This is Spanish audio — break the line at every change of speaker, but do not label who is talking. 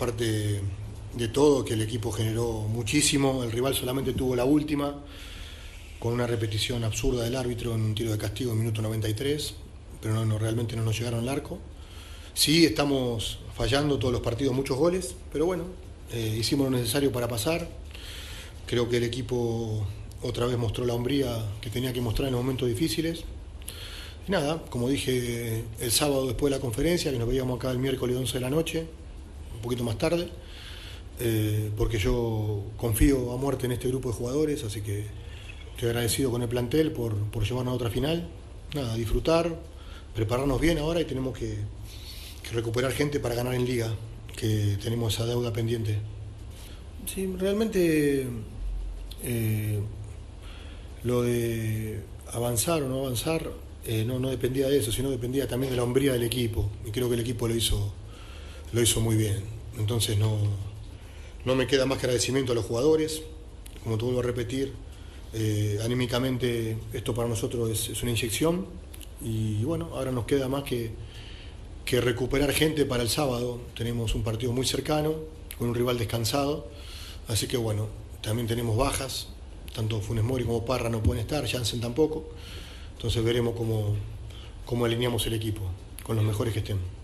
aparte de todo, que el equipo generó muchísimo, el rival solamente tuvo la última, con una repetición absurda del árbitro en un tiro de castigo en minuto 93, pero no, realmente no nos llegaron al arco. Sí, estamos fallando todos los partidos muchos goles, pero bueno, eh, hicimos lo necesario para pasar. Creo que el equipo otra vez mostró la hombría que tenía que mostrar en momentos difíciles. Y nada, como dije el sábado después de la conferencia, que nos veíamos acá el miércoles 11 de la noche, un poquito más tarde, eh, porque yo confío a muerte en este grupo de jugadores, así que estoy agradecido con el plantel por, por llevarnos a otra final. Nada, disfrutar, prepararnos bien ahora y tenemos que, recuperar gente para ganar en liga, que tenemos esa deuda pendiente. Sí, realmente eh, lo de avanzar o no avanzar eh, no, no dependía de eso, sino dependía también de la hombría del equipo. Y creo que el equipo lo hizo, lo hizo muy bien. Entonces no, no me queda más que agradecimiento a los jugadores. Como te vuelvo a repetir, eh, anímicamente esto para nosotros es, una inyección. Y bueno, ahora nos queda más que, que recuperar gente para el sábado. Tenemos un partido muy cercano, con un rival descansado. Así que bueno, también tenemos bajas, tanto Funes Mori como Parra no pueden estar, Jansen tampoco. Entonces veremos cómo, cómo alineamos el equipo, con los mejores que estén.